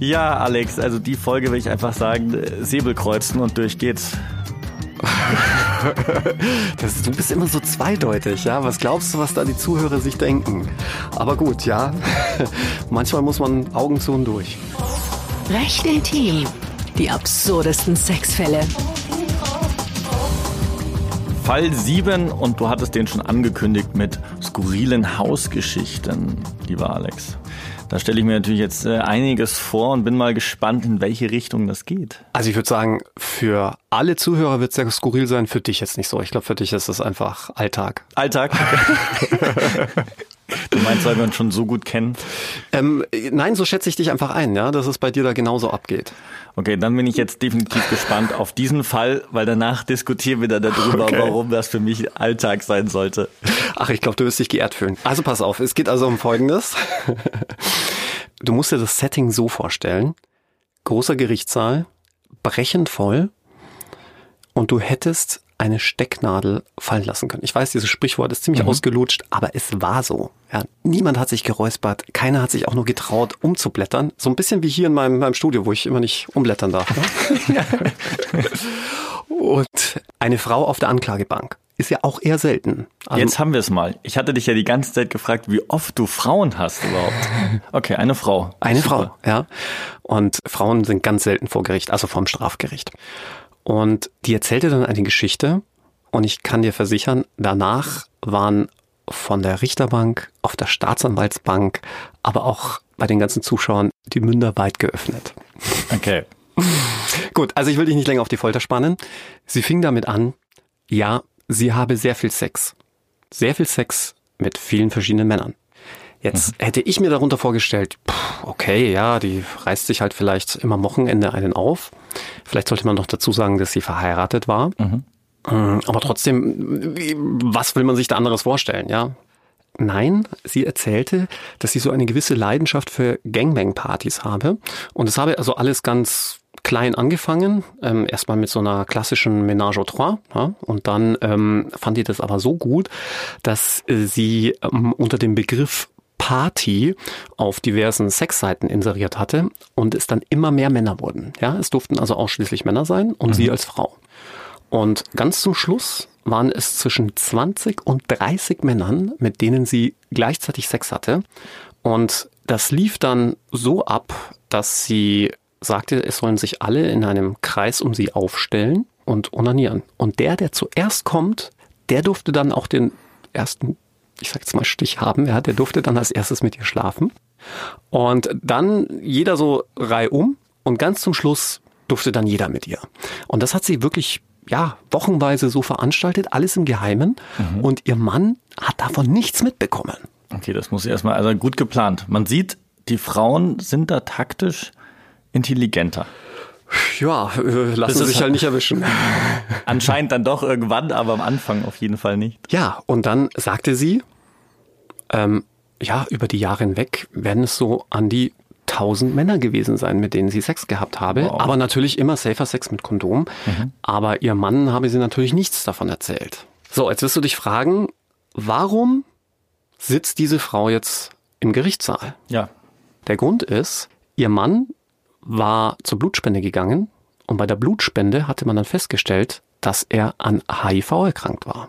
Ja, Alex, also die Folge will ich einfach sagen, äh, Säbel kreuzen und durch geht's. Das, du bist immer so zweideutig, ja. Was glaubst du, was da die Zuhörer sich denken? Aber gut, ja. Manchmal muss man Augen zu und durch. Recht intim. Die absurdesten Sexfälle. Fall 7 und du hattest den schon angekündigt mit skurrilen Hausgeschichten, lieber Alex. Da stelle ich mir natürlich jetzt äh, einiges vor und bin mal gespannt, in welche Richtung das geht. Also ich würde sagen, für alle Zuhörer wird es sehr skurril sein, für dich jetzt nicht so. Ich glaube, für dich ist es einfach Alltag. Alltag? Du meinst, weil wir uns schon so gut kennen? Ähm, nein, so schätze ich dich einfach ein, ja, dass es bei dir da genauso abgeht. Okay, dann bin ich jetzt definitiv gespannt auf diesen Fall, weil danach diskutieren wir dann darüber, okay. warum das für mich Alltag sein sollte. Ach, ich glaube, du wirst dich geehrt fühlen. Also pass auf, es geht also um Folgendes. Du musst dir das Setting so vorstellen. Großer Gerichtssaal, brechend voll und du hättest eine Stecknadel fallen lassen können. Ich weiß, dieses Sprichwort ist ziemlich mhm. ausgelutscht, aber es war so. Ja, niemand hat sich geräuspert, keiner hat sich auch nur getraut, umzublättern. So ein bisschen wie hier in meinem, meinem Studio, wo ich immer nicht umblättern darf. Ne? Und eine Frau auf der Anklagebank ist ja auch eher selten. Also Jetzt haben wir es mal. Ich hatte dich ja die ganze Zeit gefragt, wie oft du Frauen hast überhaupt. Okay, eine Frau. Eine Super. Frau, ja. Und Frauen sind ganz selten vor Gericht, also vom Strafgericht. Und die erzählte dann eine Geschichte und ich kann dir versichern, danach waren von der Richterbank, auf der Staatsanwaltsbank, aber auch bei den ganzen Zuschauern die Münder weit geöffnet. Okay. Gut, also ich will dich nicht länger auf die Folter spannen. Sie fing damit an, ja, sie habe sehr viel Sex. Sehr viel Sex mit vielen verschiedenen Männern. Jetzt mhm. hätte ich mir darunter vorgestellt, okay, ja, die reißt sich halt vielleicht immer am Wochenende einen auf. Vielleicht sollte man noch dazu sagen, dass sie verheiratet war. Mhm. Äh, aber trotzdem, was will man sich da anderes vorstellen, ja? Nein, sie erzählte, dass sie so eine gewisse Leidenschaft für Gangbang-Partys habe. Und es habe also alles ganz klein angefangen, ähm, erstmal mit so einer klassischen Ménage à trois. Ja, und dann ähm, fand die das aber so gut, dass äh, sie ähm, unter dem Begriff Party auf diversen Sexseiten inseriert hatte und es dann immer mehr Männer wurden. Ja, es durften also ausschließlich Männer sein und mhm. sie als Frau. Und ganz zum Schluss waren es zwischen 20 und 30 Männern, mit denen sie gleichzeitig Sex hatte. Und das lief dann so ab, dass sie sagte, es sollen sich alle in einem Kreis um sie aufstellen und onanieren. Und der, der zuerst kommt, der durfte dann auch den ersten ich sag jetzt mal Stich haben, ja, der durfte dann als erstes mit ihr schlafen. Und dann jeder so reihum und ganz zum Schluss durfte dann jeder mit ihr. Und das hat sie wirklich ja, wochenweise so veranstaltet, alles im Geheimen. Mhm. Und ihr Mann hat davon nichts mitbekommen. Okay, das muss erstmal, also gut geplant. Man sieht, die Frauen sind da taktisch intelligenter. Ja, äh, lassen sich halt nicht erwischen. Anscheinend dann doch irgendwann, aber am Anfang auf jeden Fall nicht. Ja, und dann sagte sie, ähm, ja, über die Jahre hinweg werden es so an die tausend Männer gewesen sein, mit denen sie Sex gehabt habe. Wow. Aber natürlich immer safer Sex mit Kondom. Mhm. Aber ihr Mann habe sie natürlich nichts davon erzählt. So, jetzt wirst du dich fragen, warum sitzt diese Frau jetzt im Gerichtssaal? Ja. Der Grund ist, ihr Mann war zur Blutspende gegangen und bei der Blutspende hatte man dann festgestellt, dass er an HIV erkrankt war.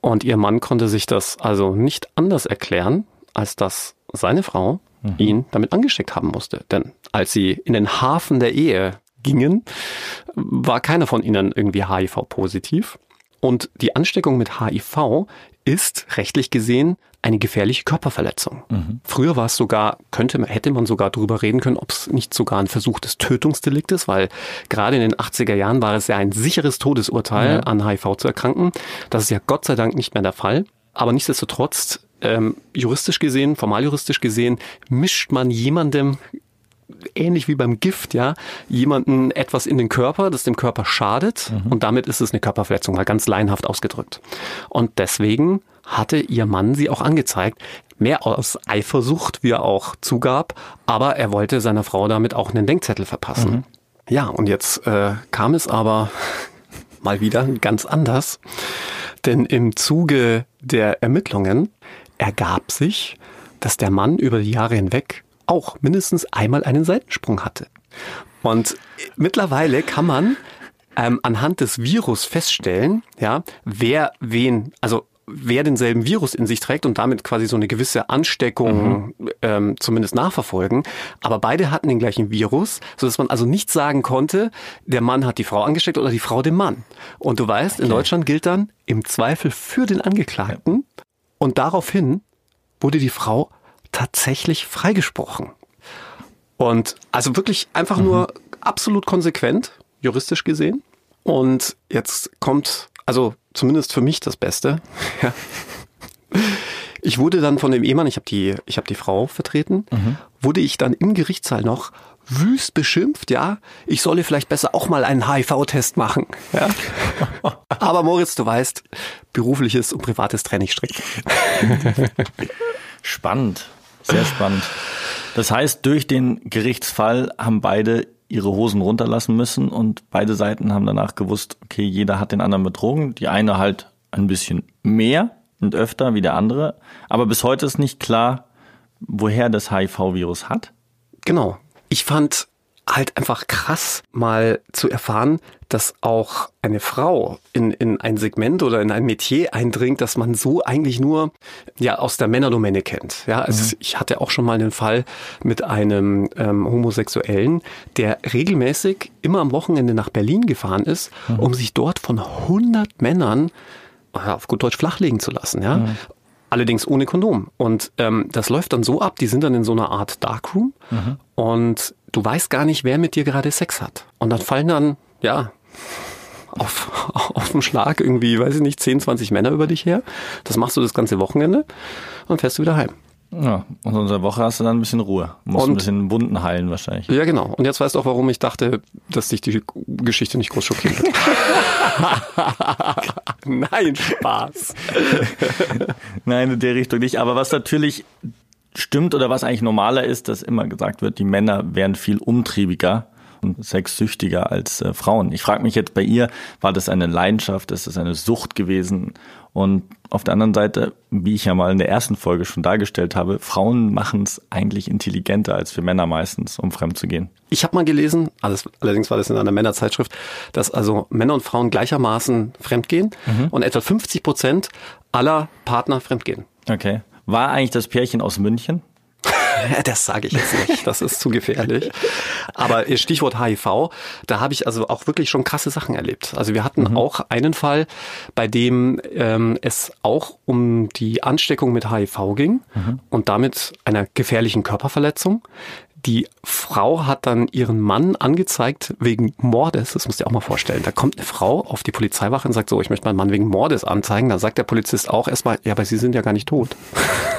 Und ihr Mann konnte sich das also nicht anders erklären, als dass seine Frau mhm. ihn damit angesteckt haben musste. Denn als sie in den Hafen der Ehe gingen, war keiner von ihnen irgendwie HIV-positiv. Und die Ansteckung mit HIV ist rechtlich gesehen eine gefährliche Körperverletzung. Mhm. Früher war es sogar, könnte, hätte man sogar darüber reden können, ob es nicht sogar ein Versuch des Tötungsdeliktes, ist, weil gerade in den 80er Jahren war es ja ein sicheres Todesurteil, mhm. an HIV zu erkranken. Das ist ja Gott sei Dank nicht mehr der Fall. Aber nichtsdestotrotz, ähm, juristisch gesehen, formal juristisch gesehen, mischt man jemandem ähnlich wie beim Gift, ja, jemanden etwas in den Körper, das dem Körper schadet mhm. und damit ist es eine Körperverletzung, mal ganz laienhaft ausgedrückt. Und deswegen hatte ihr Mann sie auch angezeigt, mehr aus Eifersucht, wie er auch zugab, aber er wollte seiner Frau damit auch einen Denkzettel verpassen. Mhm. Ja, und jetzt äh, kam es aber mal wieder ganz anders, denn im Zuge der Ermittlungen ergab sich, dass der Mann über die Jahre hinweg auch mindestens einmal einen Seitensprung hatte. Und mittlerweile kann man ähm, anhand des Virus feststellen, ja, wer wen, also wer denselben Virus in sich trägt und damit quasi so eine gewisse Ansteckung mhm. ähm, zumindest nachverfolgen. Aber beide hatten den gleichen Virus, so dass man also nicht sagen konnte, der Mann hat die Frau angesteckt oder die Frau den Mann. Und du weißt, okay. in Deutschland gilt dann im Zweifel für den Angeklagten. Und daraufhin wurde die Frau tatsächlich freigesprochen. Und also wirklich einfach mhm. nur absolut konsequent, juristisch gesehen. Und jetzt kommt also zumindest für mich das Beste. Ich wurde dann von dem Ehemann, ich habe die, ich habe die Frau vertreten, mhm. wurde ich dann im Gerichtssaal noch wüst beschimpft, ja, ich solle vielleicht besser auch mal einen HIV-Test machen. Ja? Aber Moritz, du weißt, berufliches und privates trenne ich strikt. Spannend, sehr spannend. Das heißt, durch den Gerichtsfall haben beide ihre Hosen runterlassen müssen und beide Seiten haben danach gewusst, okay, jeder hat den anderen betrogen. Die eine halt ein bisschen mehr und öfter wie der andere. Aber bis heute ist nicht klar, woher das HIV-Virus hat. Genau. Ich fand halt einfach krass, mal zu erfahren, dass auch eine Frau in, in ein Segment oder in ein Metier eindringt, das man so eigentlich nur ja aus der Männerdomäne kennt. Ja, also mhm. ich hatte auch schon mal einen Fall mit einem ähm, Homosexuellen, der regelmäßig immer am Wochenende nach Berlin gefahren ist, mhm. um sich dort von 100 Männern auf gut Deutsch flachlegen zu lassen. Ja, mhm. Allerdings ohne Kondom. Und ähm, das läuft dann so ab, die sind dann in so einer Art Darkroom mhm. und du weißt gar nicht, wer mit dir gerade Sex hat. Und dann fallen dann, ja, auf, auf dem Schlag irgendwie, weiß ich nicht, 10, 20 Männer über dich her. Das machst du das ganze Wochenende und fährst du wieder heim. Ja, und in der Woche hast du dann ein bisschen Ruhe. Musst und, ein bisschen Wunden heilen wahrscheinlich. Ja, genau. Und jetzt weißt du auch, warum ich dachte, dass dich die Geschichte nicht groß schockiert wird. Nein, Spaß. Nein, in der Richtung nicht. Aber was natürlich stimmt oder was eigentlich normaler ist, dass immer gesagt wird, die Männer wären viel umtriebiger und sexsüchtiger als äh, Frauen. Ich frage mich jetzt bei ihr, war das eine Leidenschaft, ist das eine Sucht gewesen und auf der anderen Seite, wie ich ja mal in der ersten Folge schon dargestellt habe, Frauen machen es eigentlich intelligenter als für Männer meistens, um fremd zu gehen. Ich habe mal gelesen, alles, allerdings war das in einer Männerzeitschrift, dass also Männer und Frauen gleichermaßen fremdgehen mhm. und etwa 50 Prozent aller Partner fremdgehen. Okay. War eigentlich das Pärchen aus München? das sage ich jetzt nicht, das ist zu gefährlich. Aber Stichwort HIV, da habe ich also auch wirklich schon krasse Sachen erlebt. Also wir hatten mhm. auch einen Fall, bei dem ähm, es auch um die Ansteckung mit HIV ging mhm. und damit einer gefährlichen Körperverletzung. Die Frau hat dann ihren Mann angezeigt wegen Mordes. Das musst du dir auch mal vorstellen. Da kommt eine Frau auf die Polizeiwache und sagt so, ich möchte meinen Mann wegen Mordes anzeigen. Da sagt der Polizist auch erstmal, ja, aber Sie sind ja gar nicht tot.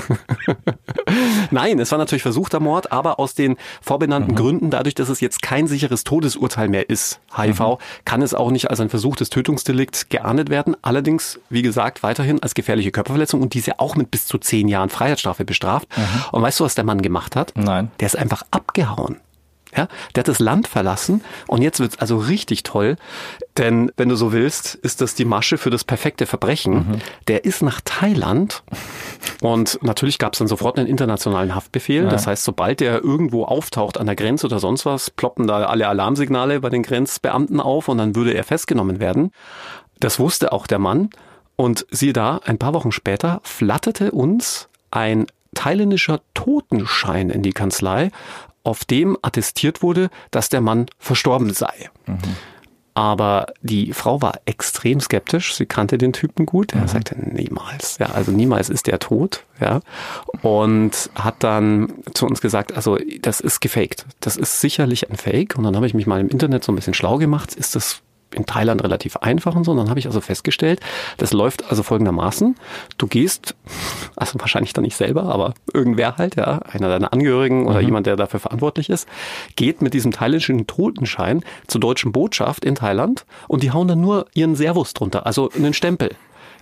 Nein, es war natürlich versuchter Mord, aber aus den vorbenannten mhm. Gründen, dadurch, dass es jetzt kein sicheres Todesurteil mehr ist, HIV, mhm. kann es auch nicht als ein versuchtes Tötungsdelikt geahndet werden. Allerdings, wie gesagt, weiterhin als gefährliche Körperverletzung und diese auch mit bis zu zehn Jahren Freiheitsstrafe bestraft. Mhm. Und weißt du, was der Mann gemacht hat? Nein. Der ist einfach abgehauen. Ja, der hat das Land verlassen und jetzt wird's also richtig toll, denn wenn du so willst, ist das die Masche für das perfekte Verbrechen. Mhm. Der ist nach Thailand und natürlich gab's dann sofort einen internationalen Haftbefehl. Ja. Das heißt, sobald der irgendwo auftaucht an der Grenze oder sonst was, ploppen da alle Alarmsignale bei den Grenzbeamten auf und dann würde er festgenommen werden. Das wusste auch der Mann und siehe da, ein paar Wochen später flatterte uns ein thailändischer Totenschein in die Kanzlei, auf dem attestiert wurde, dass der Mann verstorben sei. Mhm. Aber die Frau war extrem skeptisch. Sie kannte den Typen gut. Er mhm. sagte niemals. Ja, also niemals ist der tot. Ja, und hat dann zu uns gesagt, also das ist gefaked. Das ist sicherlich ein Fake. Und dann habe ich mich mal im Internet so ein bisschen schlau gemacht. Ist das in Thailand relativ einfach und so. Und dann habe ich also festgestellt, das läuft also folgendermaßen. Du gehst, also wahrscheinlich dann nicht selber, aber irgendwer halt, ja, einer deiner Angehörigen oder mhm. jemand, der dafür verantwortlich ist, geht mit diesem thailändischen Totenschein zur deutschen Botschaft in Thailand und die hauen dann nur ihren Servus drunter, also einen Stempel.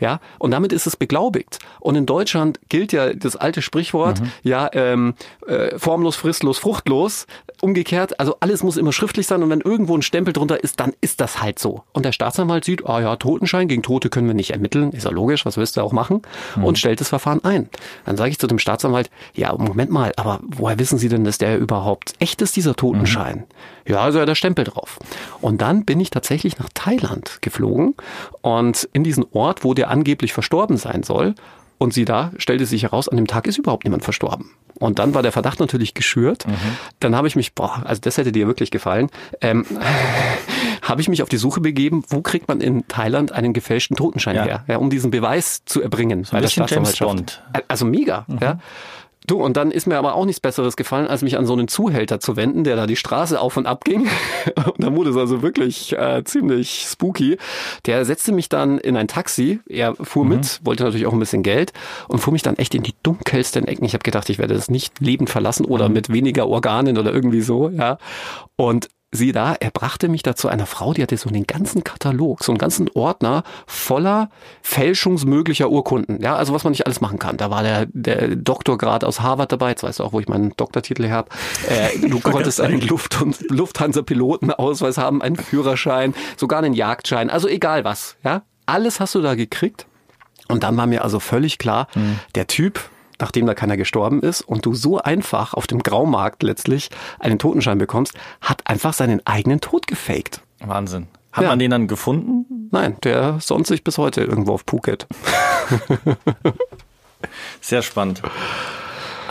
Ja, und damit ist es beglaubigt. Und in Deutschland gilt ja das alte Sprichwort, ja, ähm, äh, formlos, fristlos, fruchtlos. Umgekehrt, also alles muss immer schriftlich sein und wenn irgendwo ein Stempel drunter ist, dann ist das halt so. Und der Staatsanwalt sieht, ah ja, Totenschein, gegen Tote können wir nicht ermitteln, ist ja logisch, was willst du auch machen? Und stellt das Verfahren ein. Dann sage ich zu dem Staatsanwalt, ja, Moment mal, aber woher wissen Sie denn, dass der überhaupt echt ist, dieser Totenschein? Ja, also ja, der Stempel drauf. Und dann bin ich tatsächlich nach Thailand geflogen und in diesen Ort, wo der angeblich verstorben sein soll. Und sie da stellte sich heraus, an dem Tag ist überhaupt niemand verstorben. Und dann war der Verdacht natürlich geschürt. Dann habe ich mich, boah, also das hätte dir wirklich gefallen, ähm, habe ich mich auf die Suche begeben, wo kriegt man in Thailand einen gefälschten Totenschein Ja. her, ja, um diesen Beweis zu erbringen. So ein bisschen James Bond. Also mega, ja. Du, und dann ist mir aber auch nichts Besseres gefallen, als mich an so einen Zuhälter zu wenden, der da die Straße auf und ab ging. Und dann wurde es also wirklich äh, ziemlich spooky. Der setzte mich dann in ein Taxi. Er fuhr mit, wollte natürlich auch ein bisschen Geld und fuhr mich dann echt in die dunkelsten Ecken. Ich habe gedacht, ich werde das nicht lebend verlassen oder mit weniger Organen oder irgendwie so, ja. Und Siehe da, er brachte mich da zu einer Frau, die hatte so einen ganzen Katalog, so einen ganzen Ordner voller fälschungsmöglicher Urkunden. Ja, also was man nicht alles machen kann. Da war der, der Doktorgrad aus Harvard dabei, jetzt weißt du auch, wo ich meinen Doktortitel her habe. Äh, du konntest einen Luft- und Lufthansa-Pilotenausweis haben, einen Führerschein, sogar einen Jagdschein, also egal was. Ja, alles hast du da gekriegt. Und dann war mir also völlig klar, der Typ, nachdem da keiner gestorben ist und du so einfach auf dem Graumarkt letztlich einen Totenschein bekommst, hat einfach seinen eigenen Tod gefaked. Wahnsinn. Hat Ja. man den dann gefunden? Nein, der sonst sich bis heute irgendwo auf Phuket. Sehr spannend.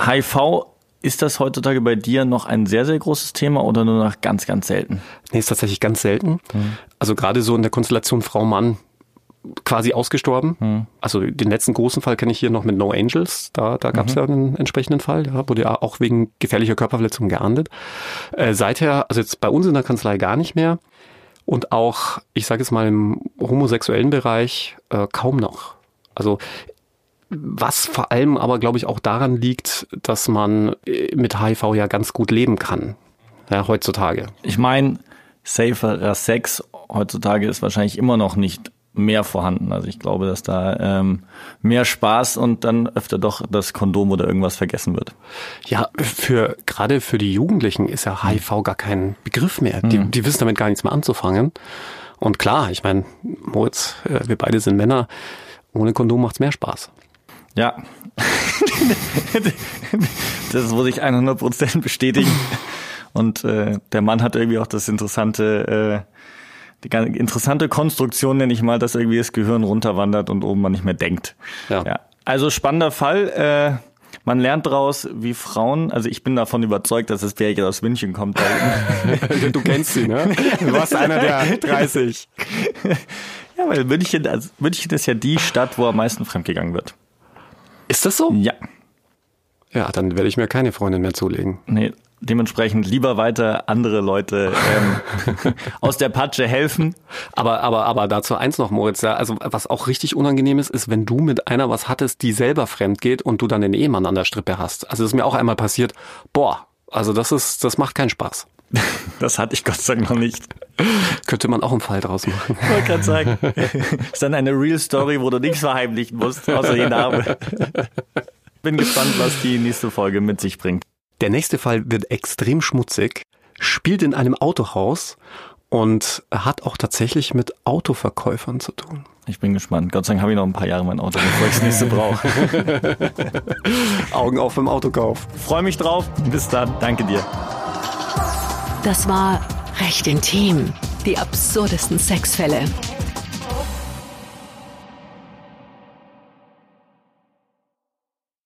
HIV, ist das heutzutage bei dir noch ein sehr, sehr großes Thema oder nur noch ganz, ganz selten? Nee, ist tatsächlich ganz selten. Also gerade so in der Konstellation Frau-Mann quasi ausgestorben. Also den letzten großen Fall kenne ich hier noch mit No Angels. Da, da gab es ja einen entsprechenden Fall, ja, wurde ja auch wegen gefährlicher Körperverletzung geahndet. Äh, seither, also jetzt bei uns in der Kanzlei gar nicht mehr. Und auch, ich sage jetzt mal, im homosexuellen Bereich äh, kaum noch. Also was vor allem aber, glaube ich, auch daran liegt, dass man äh, mit HIV ja ganz gut leben kann. Ja, heutzutage. Ich meine, saferer Sex heutzutage ist wahrscheinlich immer noch nicht mehr vorhanden. Also ich glaube, dass da ähm, mehr Spaß und dann öfter doch das Kondom oder irgendwas vergessen wird. Ja, für gerade für die Jugendlichen ist ja HIV gar kein Begriff mehr. Die, die wissen damit gar nichts mehr anzufangen. Und klar, ich meine, Moritz, äh, wir beide sind Männer. Ohne Kondom macht's mehr Spaß. Ja. das muss ich 100% bestätigen. Und äh, der Mann hat irgendwie auch das interessante, äh, die ganz interessante Konstruktion, nenne ich mal, dass irgendwie das Gehirn runterwandert und oben man nicht mehr denkt. Ja. Also spannender Fall. Äh, man lernt daraus, wie Frauen, also ich bin davon überzeugt, dass das Pärchen aus München kommt. Du kennst sie, ne? Du warst einer der 30. ja, weil München, also München ist ja die Stadt, wo am meisten fremdgegangen wird. Ist das so? Ja. Ja, dann werde ich mir keine Freundin mehr zulegen. Nee, dementsprechend lieber weiter andere Leute ähm, aus der Patsche helfen. Aber, aber, aber dazu eins noch, Moritz, ja, also was auch richtig unangenehm ist, ist, wenn du mit einer was hattest, die selber fremd geht und du dann den Ehemann an der Strippe hast. Also das ist mir auch einmal passiert. Boah, also das ist, das macht keinen Spaß. Das hatte ich Gott sei Dank noch nicht. Könnte man auch einen Fall draus machen. Ich wollte gerade sagen. ist dann eine Real Story, wo du nichts verheimlichen musst, außer den Namen. Bin gespannt, was die nächste Folge mit sich bringt. Der nächste Fall wird extrem schmutzig, spielt in einem Autohaus und hat auch tatsächlich mit Autoverkäufern zu tun. Ich bin gespannt. Gott sei Dank habe ich noch ein paar Jahre mein Auto, bevor ich das nächste brauche. Augen auf beim Autokauf. Freue mich drauf. Bis dann. Danke dir. Das war Recht intim. Die absurdesten Sexfälle.